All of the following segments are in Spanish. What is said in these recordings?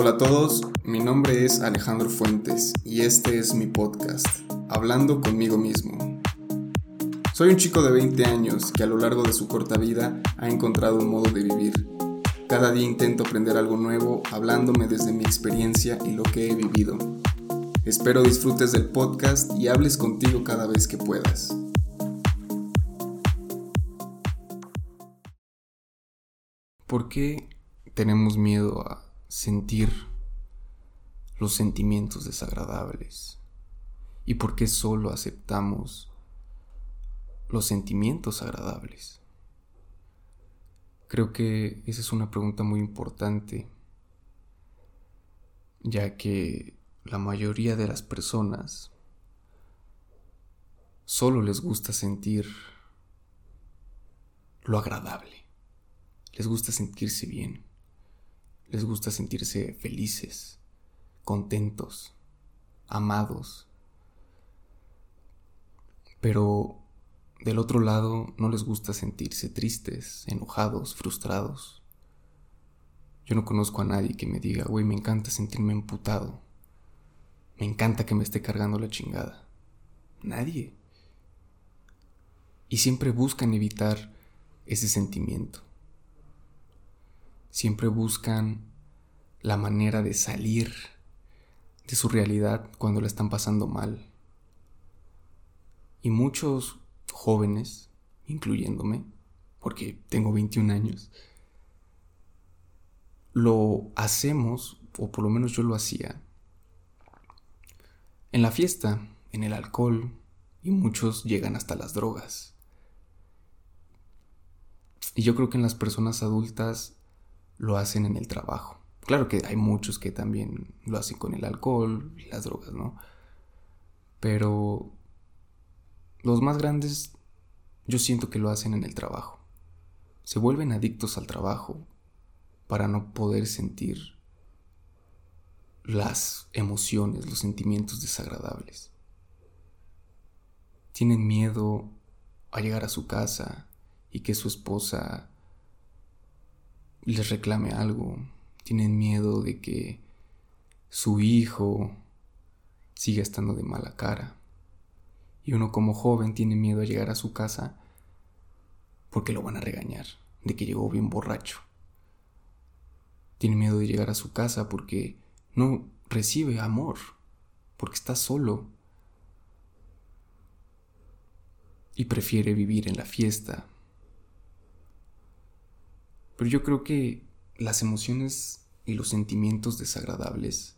Hola a todos, mi nombre es Alejandro Fuentes y este es mi podcast, Hablando conmigo mismo. Soy un chico de 20 años que a lo largo de su corta vida ha encontrado un modo de vivir. Cada día intento aprender algo nuevo hablándome desde mi experiencia y lo que he vivido. Espero disfrutes del podcast y hables contigo cada vez que puedas. ¿Por qué tenemos miedo a sentir los sentimientos desagradables? ¿Y por qué solo aceptamos los sentimientos agradables? Creo que esa es una pregunta muy importante, ya que la mayoría de las personas solo les gusta sentir lo agradable. Les gusta sentirse bien. Les gusta sentirse felices, contentos, amados. Pero del otro lado no les gusta sentirse tristes, enojados, frustrados. Yo no conozco a nadie que me diga, güey, me encanta sentirme emputado. Me encanta que me esté cargando la chingada. Nadie. Y siempre buscan evitar ese sentimiento siempre buscan la manera de salir de su realidad cuando la están pasando mal. Y muchos jóvenes, incluyéndome, porque tengo 21 años, lo hacemos, o por lo menos yo lo hacía, en la fiesta, en el alcohol, y muchos llegan hasta las drogas. Y yo creo que en las personas adultas lo hacen en el trabajo. Claro que hay muchos que también lo hacen con el alcohol las drogas, ¿no? Pero los más grandes yo siento que lo hacen en el trabajo. Se vuelven adictos al trabajo para no poder sentir las emociones, los sentimientos desagradables. Tienen miedo a llegar a su casa y que su esposa les reclame algo, tienen miedo de que su hijo siga estando de mala cara. Y uno como joven tiene miedo a llegar a su casa porque lo van a regañar, de que llegó bien borracho. Tiene miedo de llegar a su casa porque no recibe amor, porque está solo. Y prefiere vivir en la fiesta, pero yo creo que las emociones y los sentimientos desagradables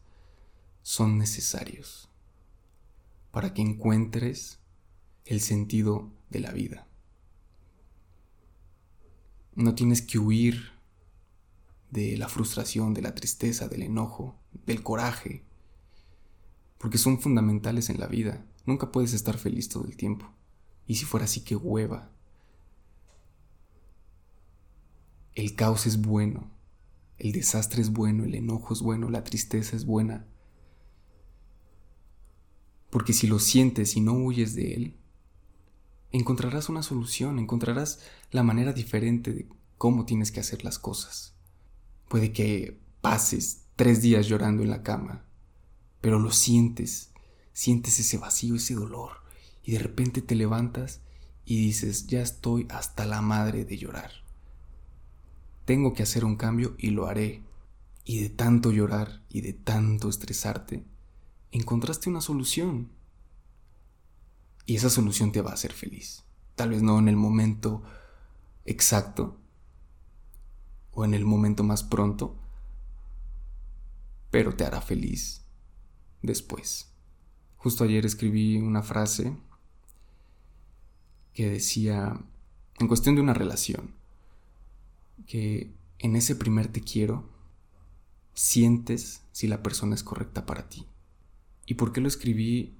son necesarios para que encuentres el sentido de la vida. No tienes que huir de la frustración, de la tristeza, del enojo, del coraje, porque son fundamentales en la vida. Nunca puedes estar feliz todo el tiempo. Y si fuera así, qué hueva. El caos es bueno, el desastre es bueno, el enojo es bueno, la tristeza es buena. Porque si lo sientes y no huyes de él, encontrarás una solución, encontrarás la manera diferente de cómo tienes que hacer las cosas. Puede que pases tres días llorando en la cama, pero lo sientes, sientes ese vacío, ese dolor, y de repente te levantas y dices, ya estoy hasta la madre de llorar tengo que hacer un cambio y lo haré. Y de tanto llorar y de tanto estresarte, encontraste una solución. Y esa solución te va a hacer feliz. Tal vez no en el momento exacto o en el momento más pronto, pero te hará feliz después. Justo ayer escribí una frase que decía, en cuestión de una relación, que en ese primer te quiero sientes si la persona es correcta para ti. ¿Y por qué lo escribí?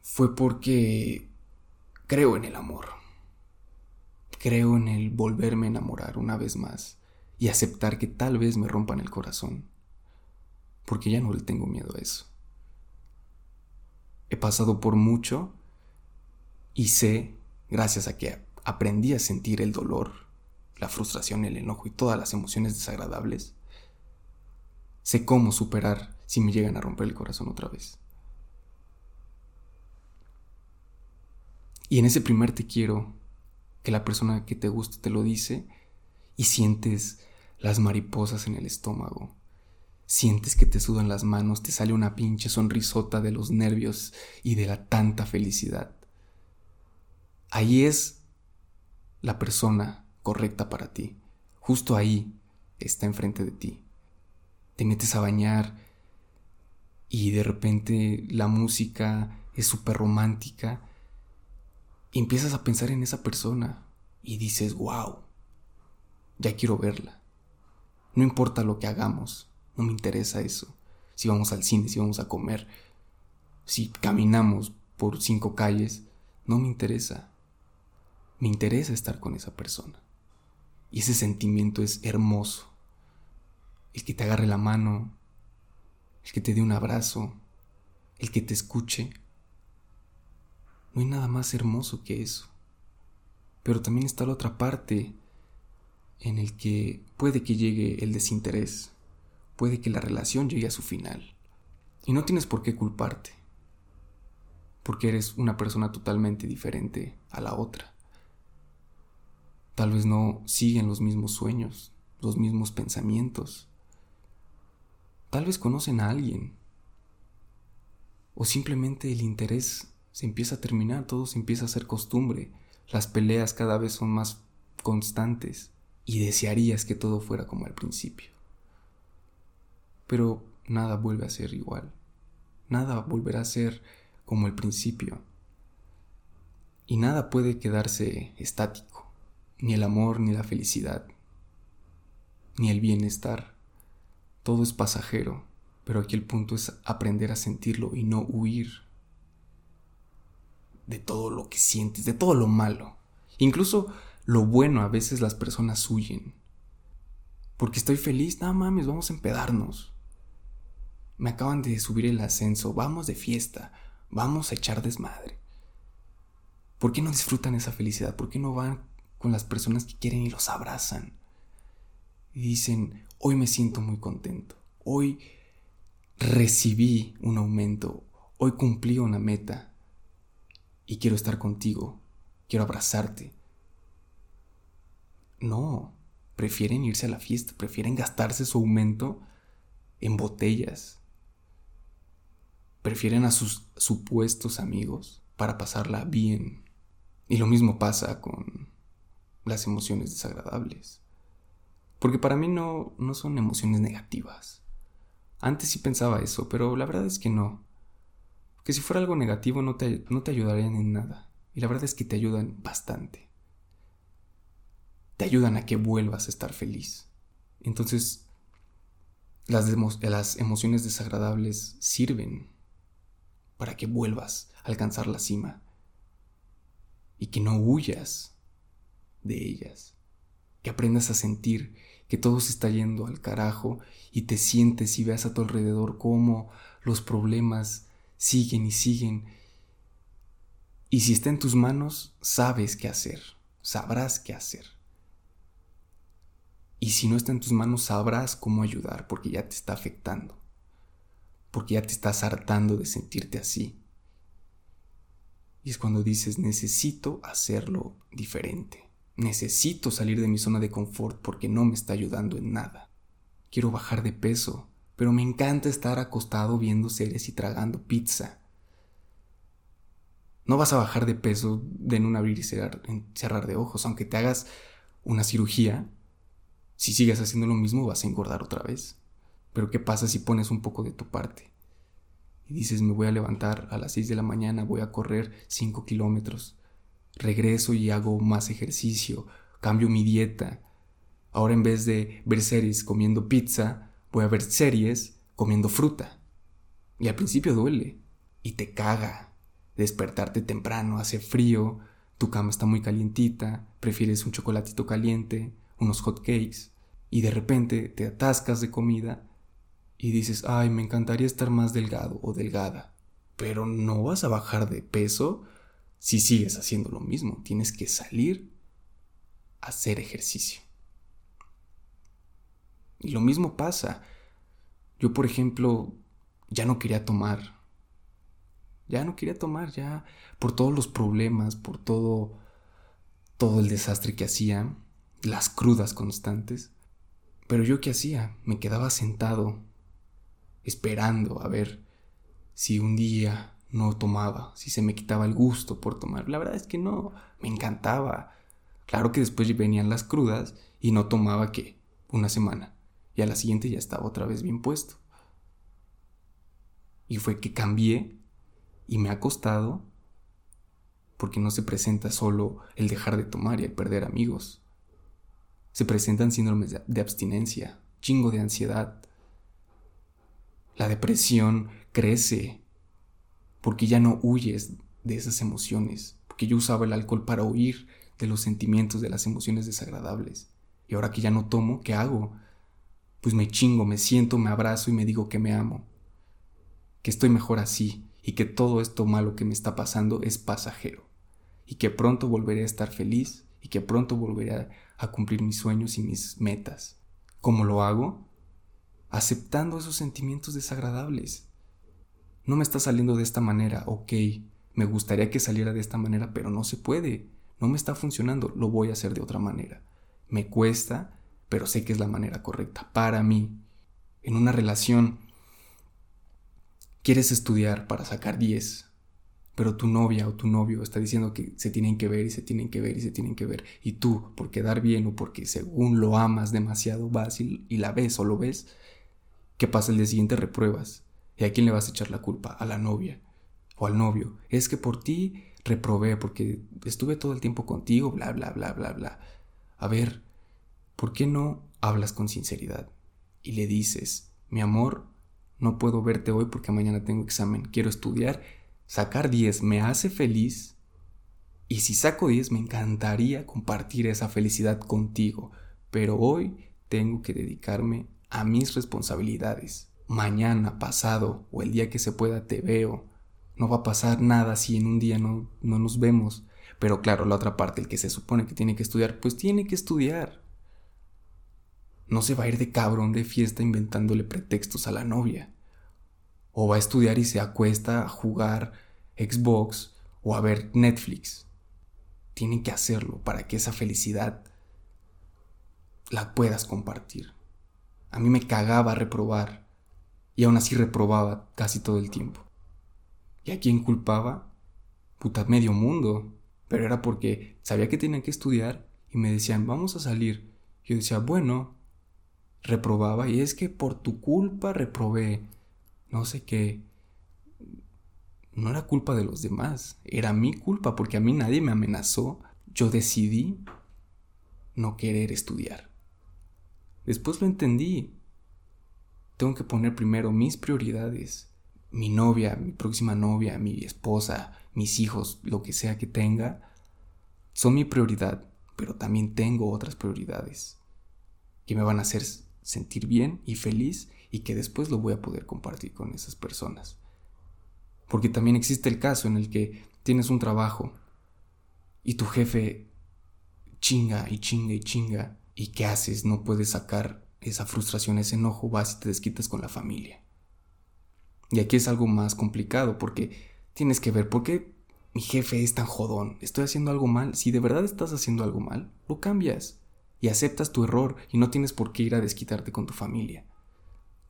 Fue porque creo en el amor. Creo en el volverme a enamorar una vez más y aceptar que tal vez me rompan el corazón. Porque ya no le tengo miedo a eso. He pasado por mucho y sé, gracias a que aprendí a sentir el dolor, la frustración, el enojo y todas las emociones desagradables, Sé cómo superar si me llegan a romper el corazón otra vez. Y en ese primer te quiero, que la persona que te gusta te lo dice y sientes las mariposas en el estómago. Sientes que te sudan las manos, te sale una pinche sonrisota de los nervios y de la tanta felicidad. Ahí es la persona correcta para ti. Justo ahí está enfrente de ti. Te metes a bañar y de repente la música es súper romántica y empiezas a pensar en esa persona y dices, wow, ya quiero verla. No importa lo que hagamos, no me interesa eso. Si vamos al cine, si vamos a comer, si caminamos por cinco calles, no me interesa. Me interesa estar con esa persona. Y ese sentimiento es hermoso. El que te agarre la mano, el que te dé un abrazo, el que te escuche, no hay nada más hermoso que eso. Pero también está la otra parte en el que puede que llegue el desinterés, puede que la relación llegue a su final. Y no tienes por qué culparte, porque eres una persona totalmente diferente a la otra. Tal vez no siguen los mismos sueños, los mismos pensamientos. Tal vez conocen a alguien. O simplemente el interés se empieza a terminar, todo se empieza a hacer costumbre, las peleas cada vez son más constantes y desearías que todo fuera como al principio. Pero nada vuelve a ser igual, nada volverá a ser como el principio y nada puede quedarse estático, ni el amor, ni la felicidad, ni el bienestar. Todo es pasajero, pero aquí el punto es aprender a sentirlo y no huir de todo lo que sientes, de todo lo malo. Incluso lo bueno a veces las personas huyen. Porque estoy feliz, no mames, vamos a empedarnos. Me acaban de subir el ascenso, vamos de fiesta, vamos a echar desmadre. ¿Por qué no disfrutan esa felicidad? ¿Por qué no van con las personas que quieren y los abrazan? Y dicen, hoy me siento muy contento, hoy recibí un aumento, hoy cumplí una meta, y quiero estar contigo, quiero abrazarte. No, prefieren irse a la fiesta, prefieren gastarse su aumento en botellas. Prefieren a sus supuestos amigos para pasarla bien. Y lo mismo pasa con las emociones desagradables. Porque para mí no, no son emociones negativas. Antes sí pensaba eso, pero la verdad es que no que si fuera algo negativo no te, no te ayudarían en nada. Y la verdad es que te ayudan bastante. Te ayudan a que vuelvas a estar feliz. Entonces, las, las emociones desagradables sirven para que vuelvas a alcanzar la cima y que no huyas de ellas, que aprendas a sentir que todo se está yendo al carajo y te sientes y veas a tu alrededor cómo los problemas siguen y siguen. Y si está en tus manos, sabes qué hacer, sabrás qué hacer. Y si no está en tus manos, sabrás cómo ayudar porque ya te está afectando, porque ya te estás hartando de sentirte así. Y es cuando dices, necesito hacerlo diferente. Necesito salir de mi zona de confort porque no me está ayudando en nada. Quiero bajar de peso, pero me encanta estar acostado viendo series y tragando pizza. No vas a bajar de peso de en un abrir y cerrar, cerrar de ojos, aunque te hagas una cirugía. Si sigues haciendo lo mismo vas a engordar otra vez. Pero ¿qué pasa si pones un poco de tu parte? Y dices, me voy a levantar a las 6 de la mañana, voy a correr 5 kilómetros. Regreso y hago más ejercicio, cambio mi dieta. Ahora en vez de ver series comiendo pizza, voy a ver series comiendo fruta. Y al principio duele. Y te caga. Despertarte temprano, hace frío, tu cama está muy calientita, prefieres un chocolatito caliente, unos hot cakes, y de repente te atascas de comida y dices, ay, me encantaría estar más delgado o delgada. Pero no vas a bajar de peso si sigues haciendo lo mismo. Tienes que salir a hacer ejercicio. Y lo mismo pasa. Yo, por ejemplo, ya no quería tomar. Ya no quería tomar, ya por todos los problemas, por todo todo el desastre que hacía, las crudas constantes. Pero yo qué hacía? Me quedaba sentado, esperando a ver si un día no tomaba, si se me quitaba el gusto por tomar. La verdad es que no, me encantaba. Claro que después venían las crudas y no tomaba que una semana. Y a la siguiente ya estaba otra vez bien puesto. Y fue que cambié y me ha costado porque no se presenta solo el dejar de tomar y el perder amigos. Se presentan síndromes de abstinencia, chingo de ansiedad. La depresión crece porque ya no huyes de esas emociones, porque yo usaba el alcohol para huir de los sentimientos, de las emociones desagradables. Y ahora que ya no tomo, ¿qué hago? Pues me chingo, me siento, me abrazo y me digo que me amo, que estoy mejor así y que todo esto malo que me está pasando es pasajero y que pronto volveré a estar feliz y que pronto volveré a, cumplir mis sueños y mis metas. ¿Cómo lo hago? Aceptando esos sentimientos desagradables. No me está saliendo de esta manera, ok, me gustaría que saliera de esta manera, pero no se puede, no me está funcionando, lo voy a hacer de otra manera. Me cuesta, pero sé que es la manera correcta para mí. En una relación, quieres estudiar para sacar 10, pero tu novia o tu novio está diciendo que se tienen que ver y se tienen que ver y se tienen que ver, y tú, por quedar bien o porque según lo amas demasiado, vas y, la ves o lo ves, ¿qué pasa el día siguiente? Repruebas. ¿Y a quién le vas a echar la culpa? A la novia o al novio. Es que por ti reprobé, porque estuve todo el tiempo contigo, bla, bla, bla, bla, bla. A ver, ¿por qué no hablas con sinceridad y le dices, mi amor, no puedo verte hoy porque mañana tengo examen, quiero estudiar sacar 10 me hace feliz y si saco 10 me encantaría compartir esa felicidad contigo, pero hoy tengo que dedicarme a mis responsabilidades. Mañana, pasado o el día que se pueda te veo. No va a pasar nada si en un día no, no nos vemos. Pero claro, la otra parte, el que se supone que tiene que estudiar, pues tiene que estudiar. No se va a ir de cabrón de fiesta inventándole pretextos a la novia o va a estudiar y se acuesta a jugar Xbox o a ver Netflix. Tienen que hacerlo para que esa felicidad la puedas compartir. A mí me cagaba reprobar y aún así reprobaba casi todo el tiempo. ¿Y a quién culpaba? Puta, medio mundo. Pero era porque sabía que tenía que estudiar y me decían, vamos a salir. Yo decía, bueno, reprobaba y es que por tu culpa reprobé no sé qué. No era culpa de los demás, era mi culpa porque a mí nadie me amenazó. Yo decidí no querer estudiar. Después lo entendí. Tengo que poner primero mis prioridades. Mi novia, mi próxima novia, mi esposa, mis hijos, lo que sea que tenga, son mi prioridad, pero también tengo otras prioridades que me van a hacer sentir bien y feliz y que después lo voy a poder compartir con esas personas. Porque también existe el caso en el que tienes un trabajo y tu jefe chinga y chinga y chinga y ¿qué haces? No puedes sacar esa frustración, ese enojo, vas y te desquitas con la familia. Y aquí es algo más complicado porque tienes que ver por qué mi jefe es tan jodón. ¿Estoy haciendo algo mal? Si de verdad estás haciendo algo mal, lo cambias y aceptas tu error y no tienes por qué ir a desquitarte con tu familia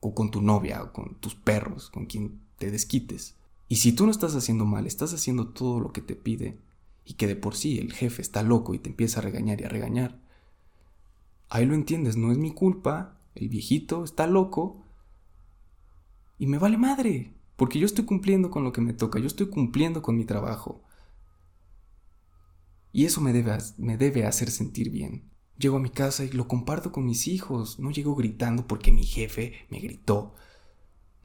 o con tu novia, o con tus perros, con quien te desquites. Y si tú no estás haciendo mal, estás haciendo todo lo que te pide, y que de por sí el jefe está loco y te empieza a regañar y a regañar, ahí lo entiendes, no es mi culpa, el viejito está loco, y me vale madre, porque yo estoy cumpliendo con lo que me toca, yo estoy cumpliendo con mi trabajo. Y eso me debe, me debe hacer sentir bien. Llego a mi casa y lo comparto con mis hijos. No llego gritando porque mi jefe me gritó.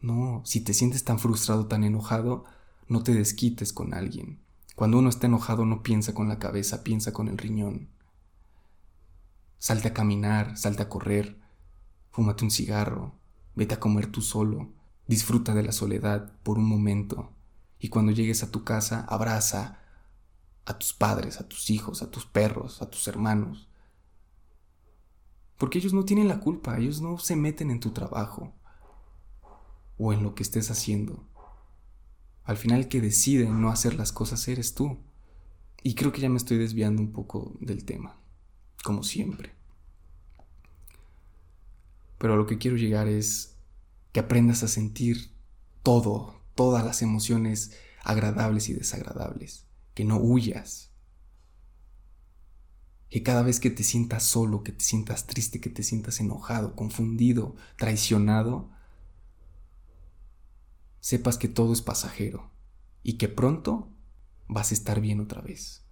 No, si te sientes tan frustrado, tan enojado, no te desquites con alguien. Cuando uno está enojado no piensa con la cabeza, piensa con el riñón. Salte a caminar, salte a correr, fúmate un cigarro, vete a comer tú solo, disfruta de la soledad por un momento y cuando llegues a tu casa abraza a tus padres, a tus hijos, a tus perros, a tus hermanos. Porque ellos no tienen la culpa, ellos no se meten en tu trabajo. o en lo que estés haciendo. Al final el que decide no hacer las cosas eres tú. Y creo que ya me estoy desviando un poco del tema, como siempre. Pero a lo que quiero llegar es que aprendas a sentir todo, todas las emociones agradables y desagradables, que no huyas, que cada vez que te sientas solo, que te sientas triste, que te sientas enojado, confundido, traicionado, sepas que todo es pasajero y que pronto vas a estar bien otra vez.